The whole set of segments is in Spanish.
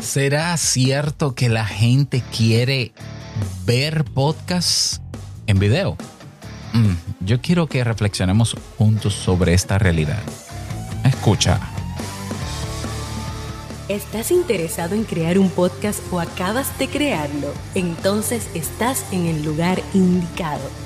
¿Será cierto que la gente quiere ver podcasts en video? Mm, yo quiero que reflexionemos juntos sobre esta realidad. Escucha. ¿Estás interesado en crear un podcast o acabas de crearlo? Entonces estás en el lugar indicado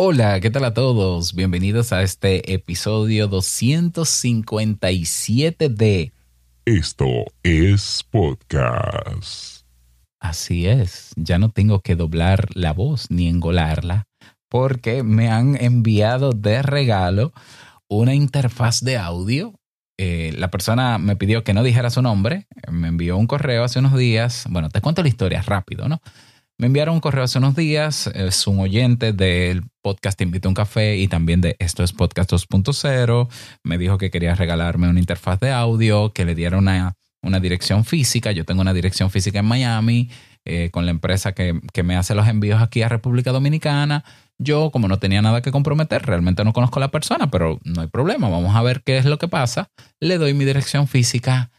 Hola, ¿qué tal a todos? Bienvenidos a este episodio 257 de Esto es podcast. Así es, ya no tengo que doblar la voz ni engolarla porque me han enviado de regalo una interfaz de audio. Eh, la persona me pidió que no dijera su nombre, me envió un correo hace unos días. Bueno, te cuento la historia rápido, ¿no? Me enviaron un correo hace unos días, es un oyente del podcast Te invito a un café y también de Esto es Podcast 2.0. Me dijo que quería regalarme una interfaz de audio, que le diera una, dirección física. Yo tengo una dirección física en Miami eh, con la empresa que, que me hace los envíos aquí a República Dominicana. Yo, como no tenía nada que comprometer, realmente no conozco a la persona, pero no hay problema. Vamos a ver qué es lo que pasa. Le doy mi dirección física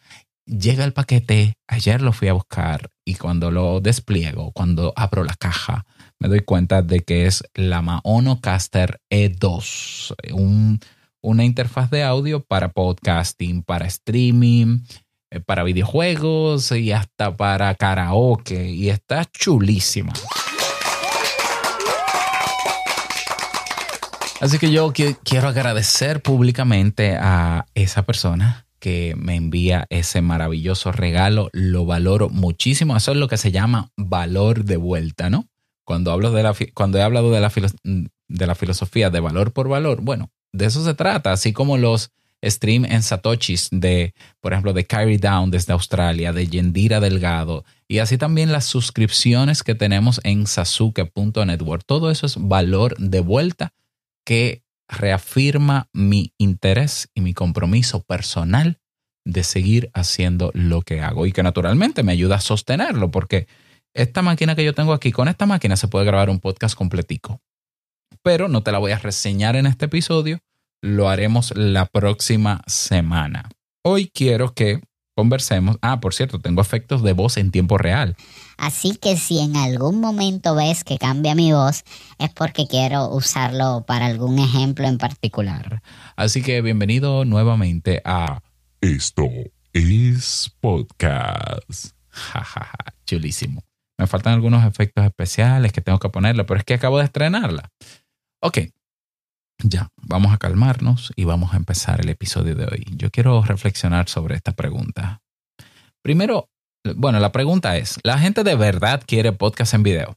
llega el paquete, ayer lo fui a buscar y cuando lo despliego, cuando abro la caja, me doy cuenta de que es la Maonocaster E2, una interfaz de audio para podcasting, para streaming, eh, para videojuegos y hasta para karaoke y está chulísima. Así que yo quiero agradecer públicamente a esa persona que me envía ese maravilloso regalo. Lo valoro muchísimo. Eso es lo que se llama valor de vuelta, ¿no? Cuando, hablo de la, cuando he hablado de la, de la filosofía de valor por valor, bueno, de eso se trata. Así como los stream en Satoshis de, por ejemplo, de Carry Down desde Australia, de Yendira Delgado, y así también las suscripciones que tenemos en sasuke.network. Todo eso es valor de vuelta que reafirma mi interés y mi compromiso personal de seguir haciendo lo que hago y que naturalmente me ayuda a sostenerlo porque esta máquina que yo tengo aquí, con esta máquina se puede grabar un podcast completico. Pero no te la voy a reseñar en este episodio, lo haremos la próxima semana. Hoy quiero que conversemos. Ah, por cierto, tengo efectos de voz en tiempo real. Así que si en algún momento ves que cambia mi voz, es porque quiero usarlo para algún ejemplo en particular. Así que bienvenido nuevamente a Esto es podcast. Jajaja, chulísimo. Me faltan algunos efectos especiales que tengo que ponerle, pero es que acabo de estrenarla. Ok, ya, vamos a calmarnos y vamos a empezar el episodio de hoy. Yo quiero reflexionar sobre esta pregunta. Primero, bueno, la pregunta es, ¿la gente de verdad quiere podcast en video?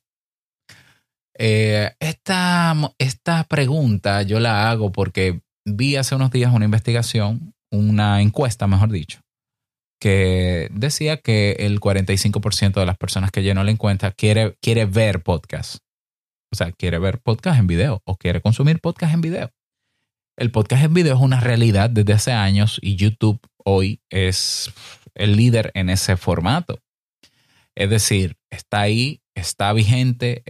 Eh, esta, esta pregunta yo la hago porque vi hace unos días una investigación, una encuesta, mejor dicho, que decía que el 45% de las personas que llenó la encuesta quiere, quiere ver podcast. O sea, quiere ver podcast en video o quiere consumir podcast en video. El podcast en video es una realidad desde hace años y YouTube hoy es el líder en ese formato. Es decir, está ahí, está vigente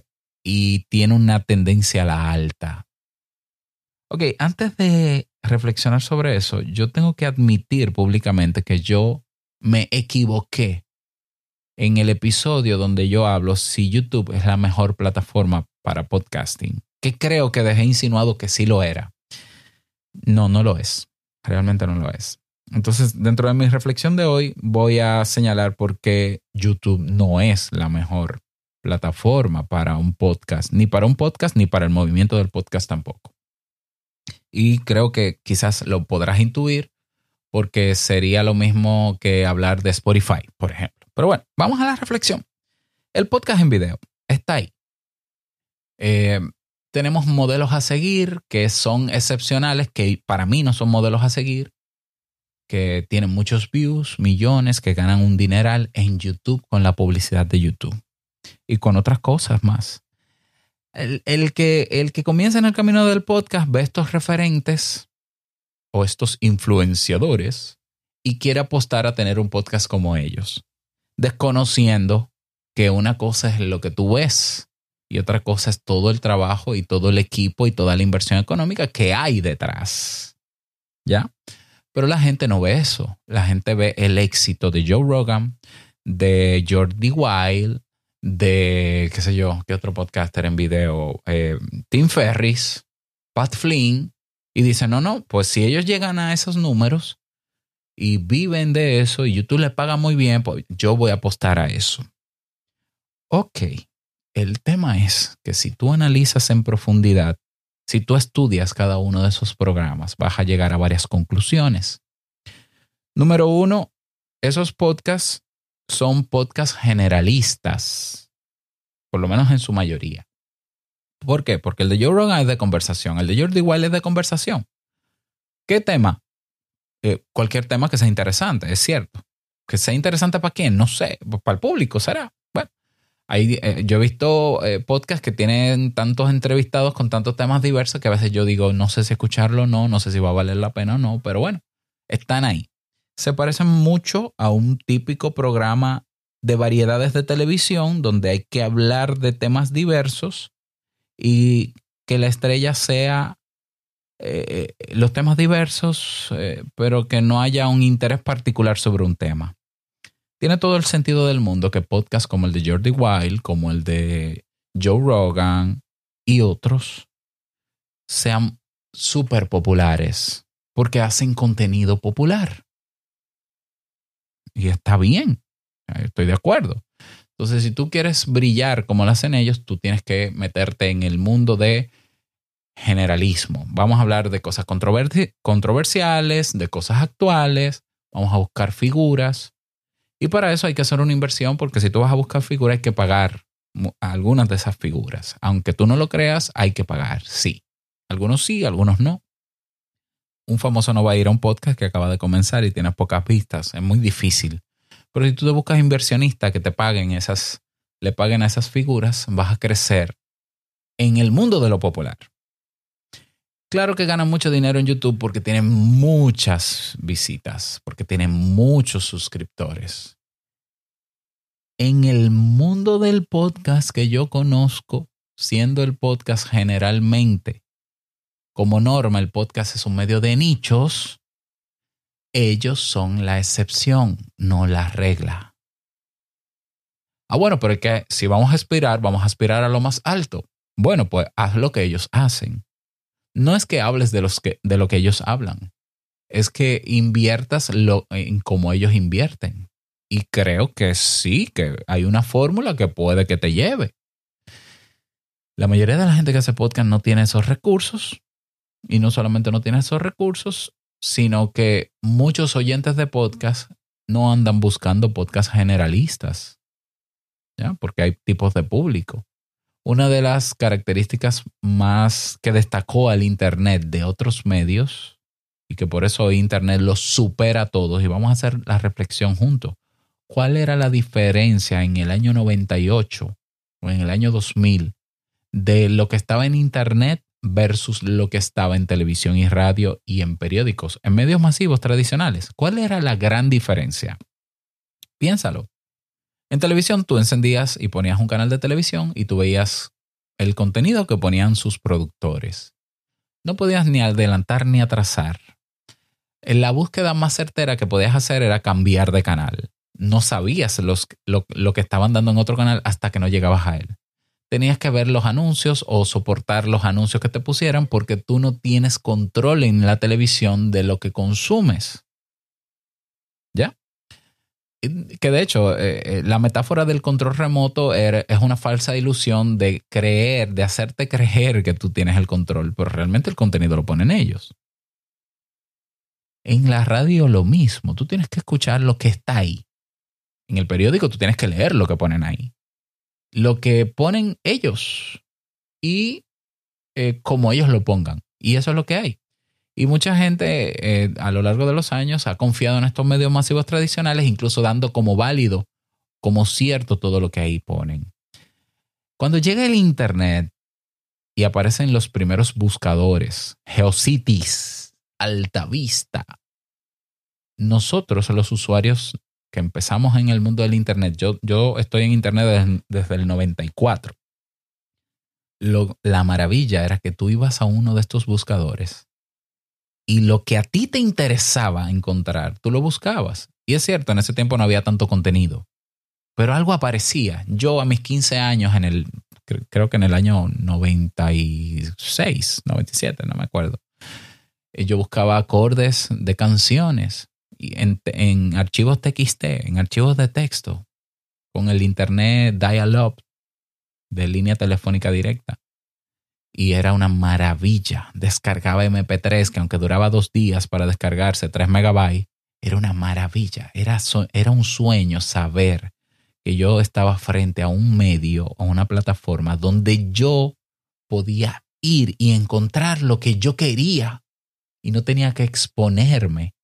y tiene una tendencia a la alta. Ok, antes de reflexionar sobre eso, yo tengo que admitir públicamente que yo me equivoqué en el episodio donde yo hablo si YouTube es la mejor plataforma para podcasting, que creo que dejé insinuado que sí lo era. No, no lo es. Realmente no lo es. Entonces, dentro de mi reflexión de hoy, voy a señalar por qué YouTube no es la mejor plataforma para un podcast, ni para un podcast, ni para el movimiento del podcast tampoco. Y creo que quizás lo podrás intuir porque sería lo mismo que hablar de Spotify, por ejemplo. Pero bueno, vamos a la reflexión. El podcast en video está ahí. Eh, tenemos modelos a seguir que son excepcionales, que para mí no son modelos a seguir, que tienen muchos views, millones, que ganan un dineral en YouTube con la publicidad de YouTube y con otras cosas más. El, que, el que comienza en el camino del podcast ve estos referentes o estos influenciadores y quiere apostar a tener un podcast como ellos, desconociendo que una cosa es lo que tú ves y otra cosa es todo el trabajo y todo el equipo y toda la inversión económica que hay detrás. ¿Ya? Pero la gente no ve eso. La gente ve el éxito de Joe Rogan, de Jordi Wild, de, qué sé yo, qué otro podcaster en video, eh, Tim Ferris, Pat Flynn, y dice, no, no, pues si ellos llegan a esos números y viven de eso y YouTube les paga muy bien, pues yo voy a apostar a eso. Ok, el tema es que si tú analizas en profundidad, si tú estudias cada uno de esos programas, vas a llegar a varias conclusiones. Número uno, esos podcasts son podcasts generalistas, por lo menos en su mayoría. ¿Por qué? Porque el de Joe Rogan es de conversación, el de Jordi Wild es de conversación. ¿Qué tema? Eh, cualquier tema que sea interesante, es cierto. Que sea interesante para quién, no sé, para el público será. Ahí, eh, yo he visto eh, podcasts que tienen tantos entrevistados con tantos temas diversos que a veces yo digo, no sé si escucharlo o no, no sé si va a valer la pena o no, pero bueno, están ahí. Se parecen mucho a un típico programa de variedades de televisión donde hay que hablar de temas diversos y que la estrella sea eh, los temas diversos, eh, pero que no haya un interés particular sobre un tema. Tiene todo el sentido del mundo que podcasts como el de Jordi Wild, como el de Joe Rogan y otros sean súper populares porque hacen contenido popular. Y está bien, estoy de acuerdo. Entonces, si tú quieres brillar como lo hacen ellos, tú tienes que meterte en el mundo de generalismo. Vamos a hablar de cosas controversiales, de cosas actuales, vamos a buscar figuras. Y para eso hay que hacer una inversión porque si tú vas a buscar figuras hay que pagar algunas de esas figuras. Aunque tú no lo creas, hay que pagar, sí. Algunos sí, algunos no. Un famoso no va a ir a un podcast que acaba de comenzar y tiene pocas vistas. Es muy difícil. Pero si tú te buscas inversionistas que te paguen esas, le paguen a esas figuras, vas a crecer en el mundo de lo popular. Claro que ganan mucho dinero en YouTube porque tienen muchas visitas, porque tienen muchos suscriptores. En el mundo del podcast que yo conozco, siendo el podcast generalmente, como norma, el podcast es un medio de nichos, ellos son la excepción, no la regla. Ah, bueno, pero es que si vamos a aspirar, vamos a aspirar a lo más alto. Bueno, pues haz lo que ellos hacen. No es que hables de, los que, de lo que ellos hablan, es que inviertas lo, en cómo ellos invierten. Y creo que sí, que hay una fórmula que puede que te lleve. La mayoría de la gente que hace podcast no tiene esos recursos. Y no solamente no tiene esos recursos, sino que muchos oyentes de podcast no andan buscando podcasts generalistas, ¿ya? porque hay tipos de público. Una de las características más que destacó al Internet de otros medios, y que por eso Internet los supera a todos, y vamos a hacer la reflexión juntos. ¿Cuál era la diferencia en el año 98 o en el año 2000 de lo que estaba en Internet versus lo que estaba en televisión y radio y en periódicos, en medios masivos tradicionales. ¿Cuál era la gran diferencia? Piénsalo. En televisión tú encendías y ponías un canal de televisión y tú veías el contenido que ponían sus productores. No podías ni adelantar ni atrasar. La búsqueda más certera que podías hacer era cambiar de canal. No sabías lo, lo que estaban dando en otro canal hasta que no llegabas a él tenías que ver los anuncios o soportar los anuncios que te pusieran porque tú no tienes control en la televisión de lo que consumes. ¿Ya? Que de hecho, eh, eh, la metáfora del control remoto es una falsa ilusión de creer, de hacerte creer que tú tienes el control, pero realmente el contenido lo ponen ellos. En la radio lo mismo, tú tienes que escuchar lo que está ahí. En el periódico tú tienes que leer lo que ponen ahí lo que ponen ellos y eh, como ellos lo pongan. Y eso es lo que hay. Y mucha gente eh, a lo largo de los años ha confiado en estos medios masivos tradicionales, incluso dando como válido, como cierto todo lo que ahí ponen. Cuando llega el Internet y aparecen los primeros buscadores, Geocities, Altavista, nosotros los usuarios que empezamos en el mundo del Internet, yo, yo estoy en Internet desde, desde el 94. Lo, la maravilla era que tú ibas a uno de estos buscadores y lo que a ti te interesaba encontrar, tú lo buscabas. Y es cierto, en ese tiempo no había tanto contenido, pero algo aparecía. Yo a mis 15 años, en el, creo que en el año 96, 97, no me acuerdo, eh, yo buscaba acordes de canciones en, archivos TXT, en archivos de texto, con el internet dial-up de línea telefónica directa. Y era una maravilla. Descargaba MP3, que aunque duraba dos días para descargarse 3 megabytes, era una maravilla. Era, era un sueño saber que yo estaba frente a un medio, a una plataforma donde yo podía ir y encontrar lo que yo quería y no tenía que exponerme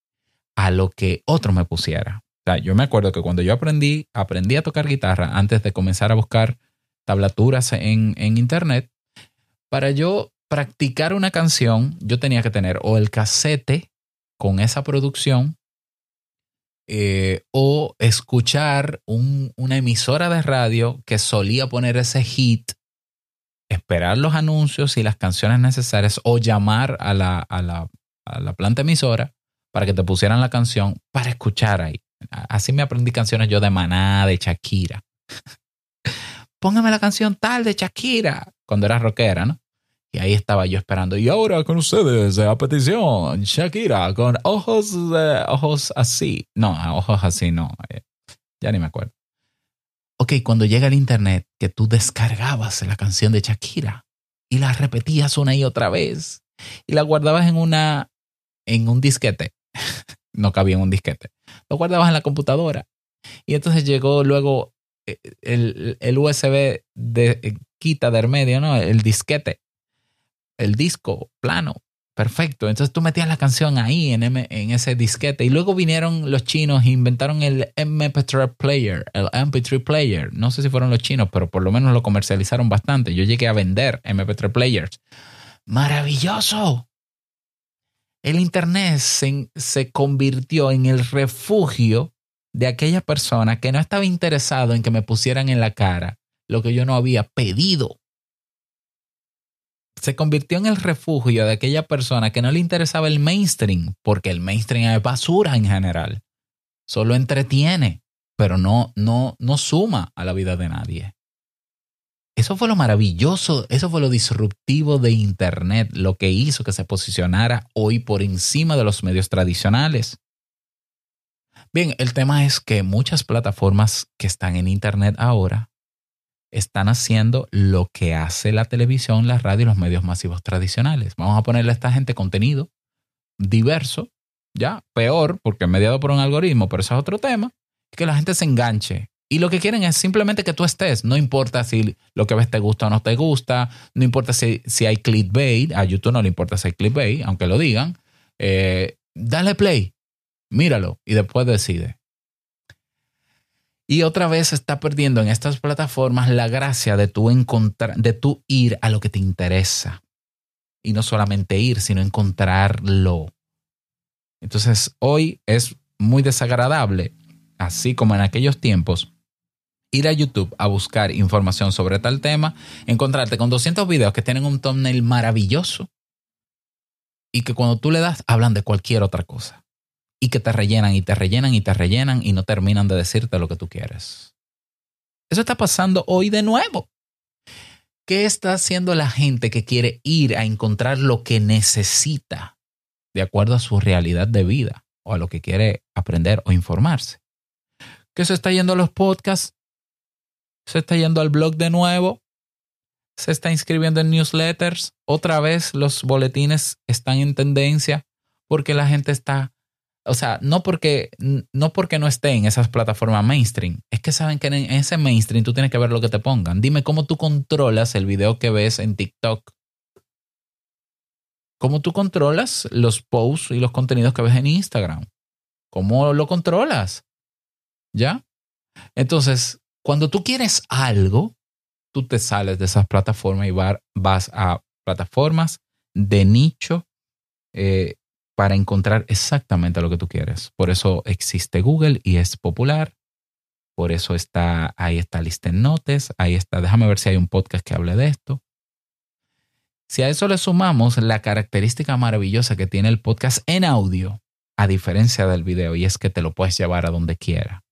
a lo que otro me pusiera. O sea, yo me acuerdo que cuando yo aprendí, aprendí a tocar guitarra antes de comenzar a buscar tablaturas en, en internet, para yo practicar una canción, yo tenía que tener o el casete con esa producción eh, o escuchar una emisora de radio que solía poner ese hit, esperar los anuncios y las canciones necesarias o llamar a la, a la, a la planta emisora para que te pusieran la canción para escuchar ahí. Así me aprendí canciones yo de Maná, de Shakira. Póngame la canción tal de Shakira, cuando era rockera, ¿no? Y ahí estaba yo esperando. Y ahora con ustedes, a petición, Shakira, con ojos, ojos así. No, ojos así no. Eh, ya ni me acuerdo. Ok, cuando llega el internet, que tú descargabas la canción de Shakira y la repetías una y otra vez y la guardabas en una, en un disquete. no cabía en un disquete. Lo guardabas en la computadora. Y entonces llegó luego eh, el, el USB de eh, quita de medio, ¿no? El disquete el disco plano. Perfecto. Entonces tú metías la canción ahí en, en ese disquete. Y luego vinieron los chinos e inventaron el MP3 player, el MP3 player. No sé si fueron los chinos, pero por lo menos lo comercializaron bastante. Yo llegué a vender MP3 players. Maravilloso. El Internet se, se convirtió en el refugio de aquella persona que no estaba interesado en que me pusieran en la cara lo que yo no había pedido se convirtió en el refugio de aquella persona que no le interesaba el mainstream, porque el mainstream es basura en general. Solo entretiene, pero no, no, no suma a la vida de nadie. Eso fue lo maravilloso, eso fue lo disruptivo de Internet, lo que hizo que se posicionara hoy por encima de los medios tradicionales. Bien, el tema es que muchas plataformas que están en Internet ahora están haciendo lo que hace la televisión, la radio y los medios masivos tradicionales. Vamos a ponerle a esta gente contenido diverso, ya, peor, porque mediado por un algoritmo, pero eso es otro tema, que la gente se enganche. Y lo que quieren es simplemente que tú estés. No importa si lo que ves te gusta o no te gusta. No importa si, si hay clickbait. A YouTube no le importa si hay clickbait, aunque lo digan. Eh, dale play, míralo y después decide. Y otra vez está perdiendo en estas plataformas la gracia de tú encontrar, de tú ir a lo que te interesa. Y no solamente ir, sino encontrarlo. Entonces, hoy es muy desagradable, así como en aquellos tiempos, ir a YouTube a buscar información sobre tal tema, encontrarte con 200 videos que tienen un thumbnail maravilloso y que cuando tú le das hablan de cualquier otra cosa y que te rellenan y te rellenan y te rellenan y no terminan de decirte lo que tú quieres. Eso está pasando hoy de nuevo. ¿Qué está haciendo la gente que quiere ir a encontrar lo que necesita de acuerdo a su realidad de vida o a lo que quiere aprender o informarse? ¿Qué se está yendo a los podcasts? ¿Se está yendo al blog de nuevo? ¿Se está inscribiendo en newsletters? Otra vez los boletines están en tendencia porque la gente está o sea, no porque, no porque no esté en esas plataformas mainstream, es que saben que en ese mainstream tú tienes que ver lo que te pongan. Dime cómo tú controlas el video que ves en TikTok. ¿Cómo tú controlas los posts y los contenidos que ves en Instagram? ¿Cómo lo controlas? ¿Ya? Entonces, cuando tú quieres algo, tú te sales de esas plataformas y vas a plataformas de nicho eh, para encontrar exactamente lo que tú quieres. Por eso existe Google y es popular. Por eso está, ahí está Listen Notes, ahí está, déjame ver si hay un podcast que hable de esto. Si a eso le sumamos la característica maravillosa que tiene el podcast en audio, a diferencia del video, y es que te lo puedes llevar a donde quiera.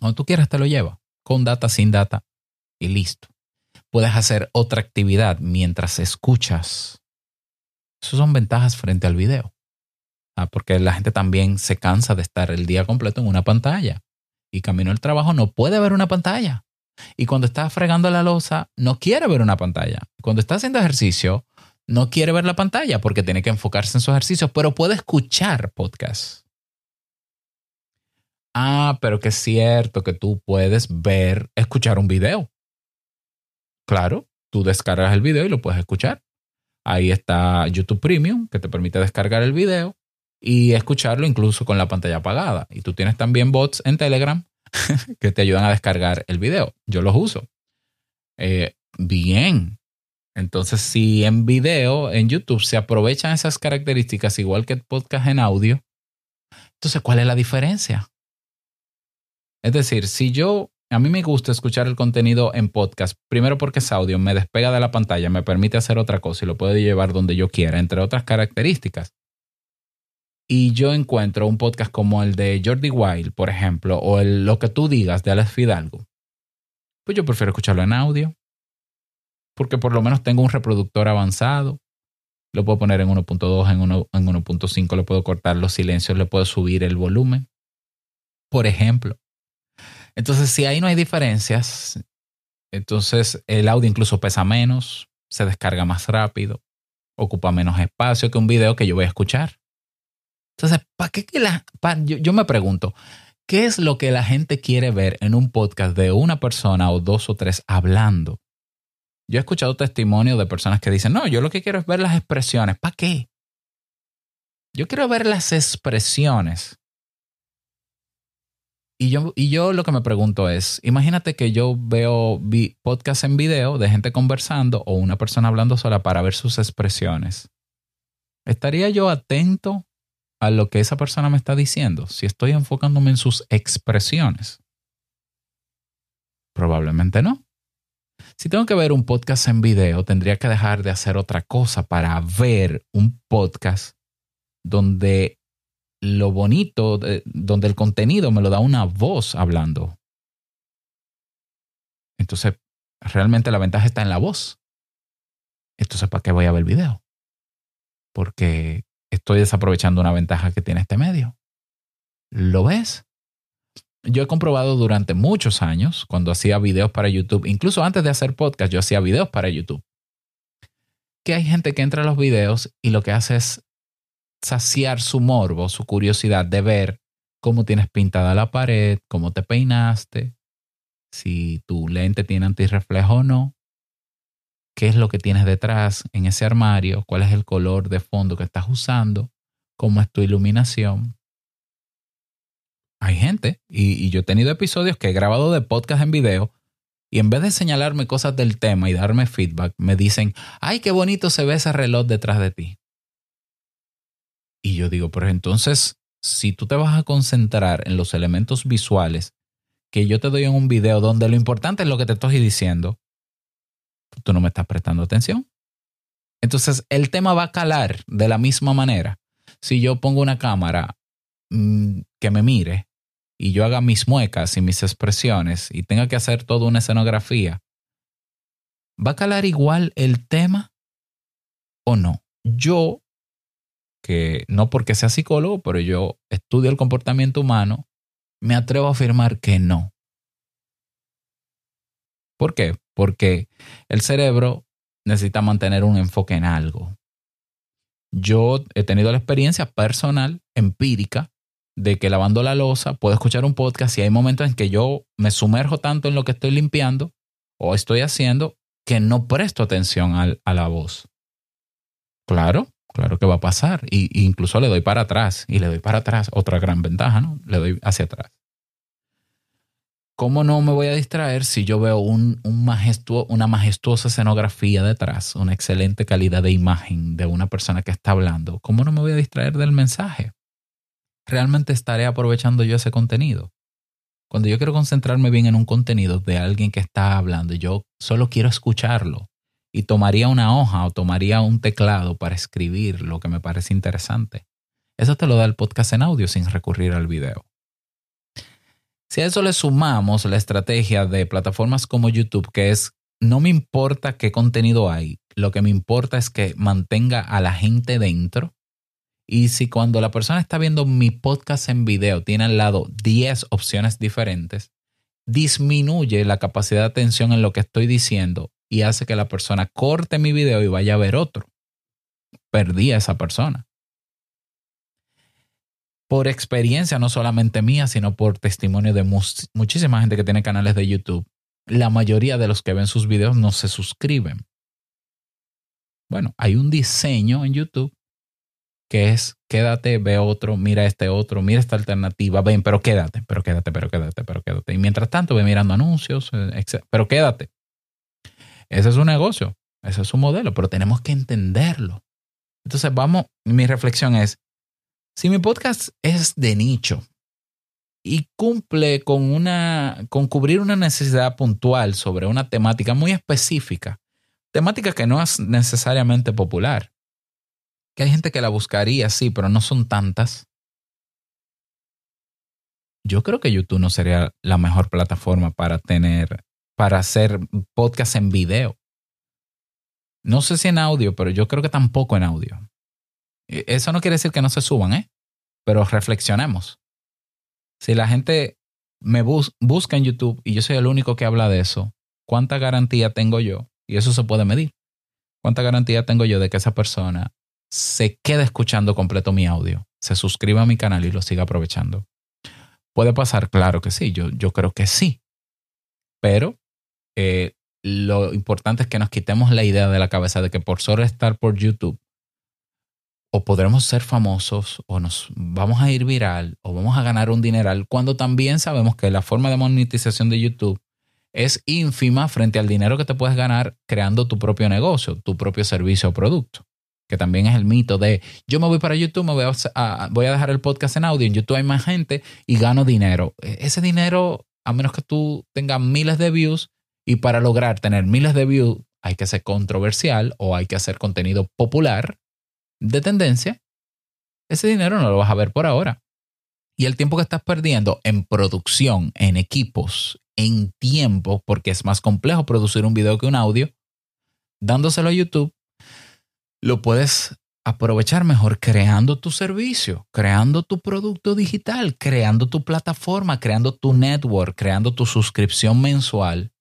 Donde tú quieras te lo lleva, con data, sin data, y listo. Puedes hacer otra actividad mientras escuchas. Esas son ventajas frente al video. Ah, porque la gente también se cansa de estar el día completo en una pantalla. Y camino al trabajo no puede ver una pantalla. Y cuando está fregando la losa, no quiere ver una pantalla. Cuando está haciendo ejercicio, no quiere ver la pantalla porque tiene que enfocarse en su ejercicio, pero puede escuchar podcast. Ah, pero que es cierto que tú puedes ver, escuchar un video. Claro, tú descargas el video y lo puedes escuchar. Ahí está YouTube Premium, que te permite descargar el video y escucharlo incluso con la pantalla apagada. Y tú tienes también bots en Telegram que te ayudan a descargar el video. Yo los uso. Eh, bien. Entonces, si en video, en YouTube, se aprovechan esas características igual que el podcast en audio, entonces, ¿cuál es la diferencia? Es decir, si yo, a mí me gusta escuchar el contenido en podcast, primero porque es audio, me despega de la pantalla, me permite hacer otra cosa y lo puedo llevar donde yo quiera, entre otras características y yo encuentro un podcast como el de Jordi Wild, por ejemplo, o el Lo que tú digas de Alex Fidalgo, pues yo prefiero escucharlo en audio, porque por lo menos tengo un reproductor avanzado. Lo puedo poner en 1.2, en 1.5, le puedo cortar los silencios, le puedo subir el volumen, por ejemplo. Entonces, si ahí no hay diferencias, entonces el audio incluso pesa menos, se descarga más rápido, ocupa menos espacio que un video que yo voy a escuchar. Entonces, ¿para qué la, yo, me pregunto, ¿qué es lo que la gente quiere ver en un podcast de una persona o dos o tres hablando? Yo he escuchado testimonios de personas que dicen, no, yo lo que quiero es ver las expresiones. ¿Para qué? Yo quiero ver las expresiones. Y yo, y yo lo que me pregunto es, imagínate que yo veo podcast en video de gente conversando o una persona hablando sola para ver sus expresiones. ¿Estaría yo atento a lo que esa persona me está diciendo, si estoy enfocándome en sus expresiones? Probablemente no. Si tengo que ver un podcast en video, tendría que dejar de hacer otra cosa para ver un podcast donde lo bonito, donde el contenido me lo da una voz hablando. Entonces, realmente la ventaja está en la voz. Entonces, ¿para qué voy a ver video? Porque estoy desaprovechando una ventaja que tiene este medio. ¿Lo ves? Yo he comprobado durante muchos años, cuando hacía videos para YouTube, incluso antes de hacer podcast, yo hacía videos para YouTube, que hay gente que entra a los videos y lo que hace es saciar su morbo, su curiosidad de ver cómo tienes pintada la pared, cómo te peinaste, si tu lente tiene antirreflejo o no, qué es lo que tienes detrás en ese armario, cuál es el color de fondo que estás usando, cómo es tu iluminación. Hay gente, y, yo he tenido episodios que he grabado de podcast en video, y en vez de señalarme cosas del tema y darme feedback, me dicen, ay, qué bonito se ve ese reloj detrás de ti. Y yo digo, pero entonces, si tú te vas a concentrar en los elementos visuales que yo te doy en un video donde lo importante es lo que te estoy diciendo, tú no me estás prestando atención. Entonces, el tema va a calar de la misma manera. Si yo pongo una cámara mm, que me mire y yo haga mis muecas y mis expresiones y tenga que hacer toda una escenografía, ¿va a calar igual el tema o no? Yo, que no porque sea psicólogo, pero yo estudio el comportamiento humano, me atrevo a afirmar que no. ¿Por qué? Porque el cerebro necesita mantener un enfoque en algo. Yo he tenido la experiencia personal, empírica, de que lavando la losa puedo escuchar un podcast y hay momentos en que yo me sumerjo tanto en lo que estoy limpiando o estoy haciendo que no presto atención a la voz. Claro, claro que va a pasar. Y, incluso le doy para atrás y le doy para atrás. Otra gran ventaja, ¿no? Le doy hacia atrás. ¿Cómo no me voy a distraer si yo veo una majestuosa escenografía detrás, una excelente calidad de imagen de una persona que está hablando? ¿Cómo no me voy a distraer del mensaje? ¿Realmente estaré aprovechando yo ese contenido? Cuando yo quiero concentrarme bien en un contenido de alguien que está hablando, yo solo quiero escucharlo y tomaría una hoja o tomaría un teclado para escribir lo que me parece interesante. Eso te lo da el podcast en audio sin recurrir al video. Si a eso le sumamos la estrategia de plataformas como YouTube, que es no me importa qué contenido hay, lo que me importa es que mantenga a la gente dentro. Y si cuando la persona está viendo mi podcast en video tiene al lado 10 opciones diferentes, disminuye la capacidad de atención en lo que estoy diciendo y hace que la persona corte mi video y vaya a ver otro. Perdí a esa persona por experiencia no solamente mía, sino por testimonio de muchísima gente que tiene canales de YouTube, la mayoría de los que ven sus videos no se suscriben. Bueno, hay un diseño en YouTube que es quédate, ve otro, mira este otro, mira esta alternativa, ven, pero quédate, pero quédate, pero quédate, pero quédate. Y mientras tanto ve mirando anuncios, eh, etc. pero quédate. Ese es un negocio, ese es un modelo, pero tenemos que entenderlo. Entonces vamos, mi reflexión es, si mi podcast es de nicho y cumple con una con cubrir una necesidad puntual sobre una temática muy específica, temática que no es necesariamente popular, que hay gente que la buscaría, sí, pero no son tantas. Yo creo que YouTube no sería la mejor plataforma para tener, para hacer podcast en video. No sé si en audio, pero yo creo que tampoco en audio. Eh, Eso no quiere decir que no se suban, ¿eh? Pero reflexionemos. Si la gente me bus busca en YouTube y yo soy el único que habla de eso, ¿cuánta garantía tengo yo? Y eso se puede medir. ¿Cuánta garantía tengo yo de que esa persona se quede escuchando completo mi audio, se suscriba a mi canal y lo siga aprovechando? ¿Puede pasar? Claro que sí, yo, yo creo que sí. Pero eh, lo importante es que nos quitemos la idea de la cabeza de que por solo estar por YouTube o podremos ser famosos o nos vamos a ir viral o vamos a ganar un dineral cuando también sabemos que la forma de monetización de YouTube es ínfima frente al dinero que te puedes ganar creando tu propio negocio, tu propio servicio o producto. Que también es el mito de yo me voy para YouTube, me voy a, voy a dejar el podcast en audio, en YouTube hay más gente y gano dinero. E- Ese dinero, a menos que tú tengas miles de views y para lograr tener miles de views hay que ser controversial o hay que hacer contenido popular de tendencia, ese dinero no lo vas a ver por ahora. Y el tiempo que estás perdiendo en producción, en equipos, en tiempo, porque es más complejo producir un video que un audio, dándoselo a YouTube, lo puedes aprovechar mejor creando tu servicio, creando tu producto digital, creando tu plataforma, creando tu network, creando tu suscripción mensual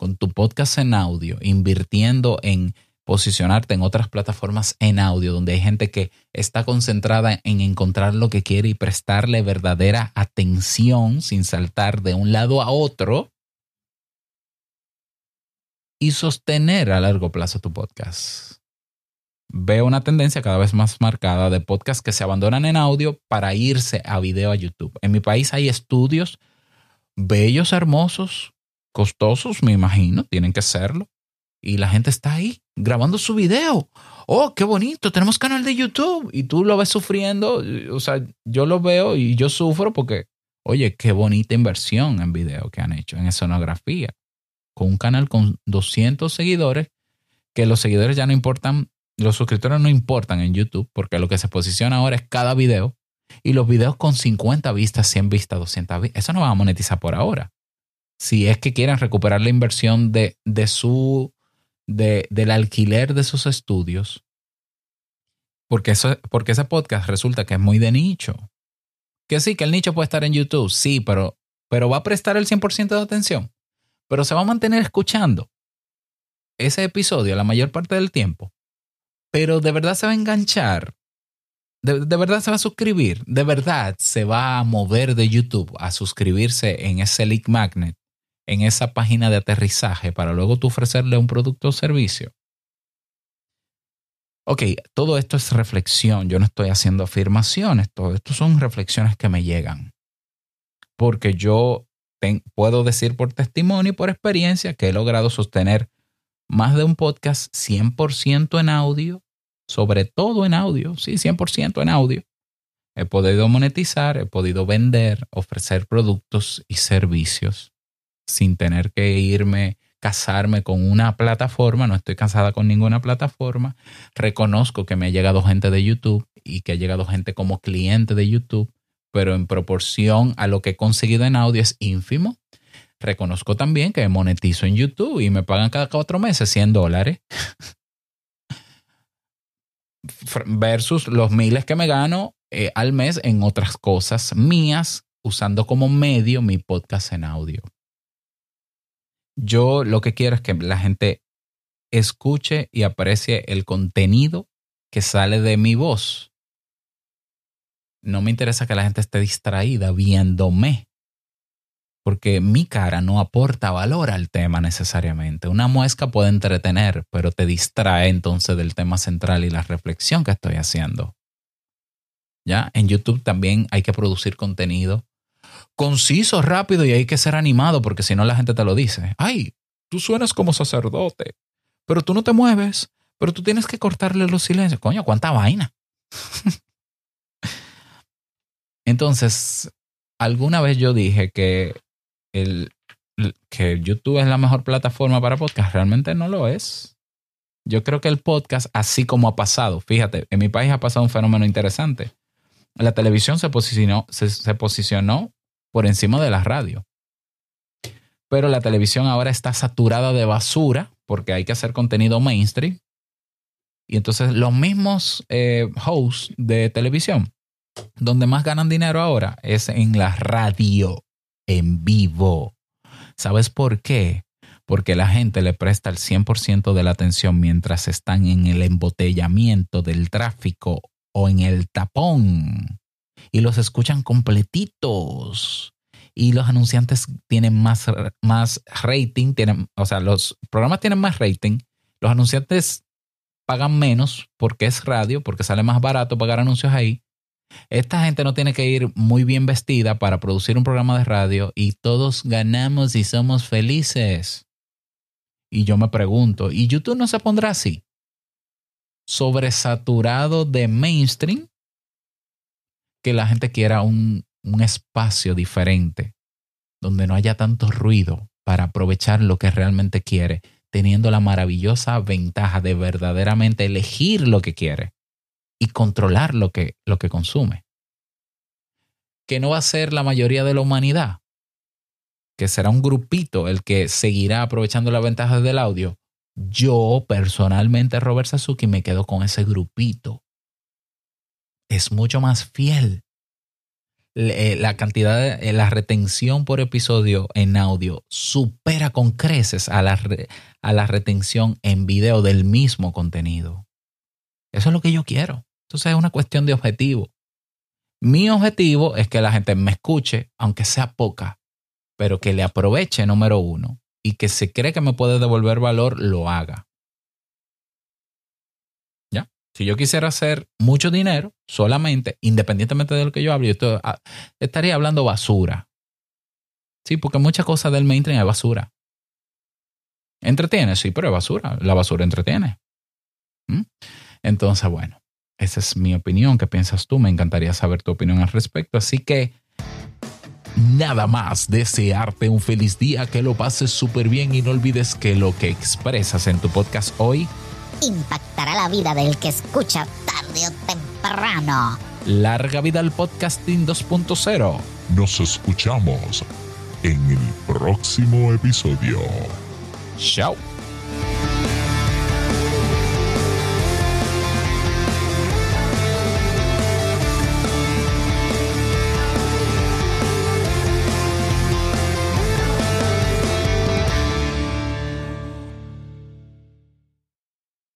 con tu podcast en audio, invirtiendo en posicionarte en otras plataformas en audio donde hay gente que está concentrada en encontrar lo que quiere y prestarle verdadera atención sin saltar de un lado a otro y sostener a largo plazo tu podcast. Veo una tendencia cada vez más marcada de podcasts que se abandonan en audio para irse a video a YouTube. En mi país hay estudios bellos, hermosos, costosos, me imagino, tienen que serlo. Y la gente está ahí grabando su video. Oh, qué bonito, tenemos canal de YouTube. Y tú lo ves sufriendo. O sea, yo lo veo y yo sufro porque, oye, qué bonita inversión en video que han hecho, en escenografía. Con un canal con 200 seguidores, que los seguidores ya no importan, los suscriptores no importan en YouTube, porque lo que se posiciona ahora es cada video. Y los videos con 50 vistas, 100 vistas, 200 vistas, eso no van a monetizar por ahora. Si es que quieren recuperar la inversión de, de su de, del alquiler de esos estudios, porque, eso, porque ese podcast resulta que es muy de nicho. Que sí, que el nicho puede estar en YouTube, sí, pero, pero va a prestar el 100% de atención. Pero se va a mantener escuchando ese episodio la mayor parte del tiempo. Pero de verdad se va a enganchar. De, de verdad se va a suscribir. De verdad se va a mover de YouTube a suscribirse en ese lead magnet en esa página de aterrizaje para luego tú ofrecerle un producto o servicio. Ok, todo esto es reflexión. Yo no estoy haciendo afirmaciones. Todo esto son reflexiones que me llegan. Porque yo puedo decir por testimonio y por experiencia que he logrado sostener más de un podcast 100% en audio, sobre todo en audio, sí, 100% en audio. He podido monetizar, he podido vender, ofrecer productos y servicios sin tener que irme, casarme con una plataforma, no estoy casada con ninguna plataforma. Reconozco que me ha llegado gente de YouTube y que ha llegado gente como cliente de YouTube pero en proporción a lo que he conseguido en audio es ínfimo. Reconozco también que monetizo en YouTube y me pagan cada cuatro meses 100 dólares versus los miles que me gano eh, al mes en otras cosas mías usando como medio mi podcast en audio. Yo lo que quiero es que la gente escuche y aprecie el contenido que sale de mi voz no me interesa que la gente esté distraída viéndome, porque mi cara no aporta valor al tema necesariamente. Una muesca puede entretener, pero te distrae entonces del tema central y la reflexión que estoy haciendo. ¿Ya? En YouTube también hay que producir contenido conciso, rápido y hay que ser animado porque si no la gente te lo dice. Ay, tú suenas como sacerdote, pero tú no te mueves, pero tú tienes que cortarle los silencios. Coño, cuánta vaina. Entonces, alguna vez yo dije que, el, que YouTube es la mejor plataforma para podcast. Realmente no lo es. Yo creo que el podcast, así como ha pasado, fíjate, en mi país ha pasado un fenómeno interesante. La televisión se posicionó, se posicionó por encima de la radio. Pero la televisión ahora está saturada de basura porque hay que hacer contenido mainstream. Y entonces los mismos eh, hosts de televisión donde más ganan dinero ahora es en la radio, en vivo. ¿Sabes por qué? Porque la gente le presta el 100% de la atención mientras están en el embotellamiento del tráfico o en el tapón. Y los escuchan completitos. Y los anunciantes tienen más, más rating, tienen, o sea, los programas tienen más rating. Los anunciantes pagan menos porque es radio, porque sale más barato pagar anuncios ahí esta gente no tiene que ir muy bien vestida para producir un programa de radio y todos ganamos y somos felices. Y yo me pregunto, ¿y YouTube no se pondrá así? Sobresaturado de mainstream, que la gente quiera un, un espacio diferente, donde no haya tanto ruido para aprovechar lo que realmente quiere, teniendo la maravillosa ventaja de verdaderamente elegir lo que quiere y controlar lo que, lo que consume. Que no va a ser la mayoría de la humanidad, que será un grupito el que seguirá aprovechando las ventajas del audio. Yo personalmente, Robert Sasuki, me quedo con ese grupito. Es mucho más fiel. Eh, la cantidad de eh, la retención por episodio en audio supera con creces a la, a la retención en video del mismo contenido. Eso es lo que yo quiero. Entonces es una cuestión de objetivo. Mi objetivo es que la gente me escuche, aunque sea poca, pero que le aproveche, número uno, y que se cree que me puede devolver valor, lo haga. Si yo quisiera hacer mucho dinero solamente, independientemente de lo que yo hable, yo ah, estaría hablando basura. Sí, porque muchas cosas del mainstream es basura. Entretiene, sí, pero es basura. La basura entretiene. ¿Mm? Entonces, bueno, esa es mi opinión. ¿Qué piensas tú? Me encantaría saber tu opinión al respecto. Así que nada más desearte un feliz día, que lo pases súper bien y no olvides que lo que expresas en tu podcast hoy impactará la vida del que escucha tarde o temprano. Larga vida al podcasting 2.0. Nos escuchamos en el próximo episodio. Chao.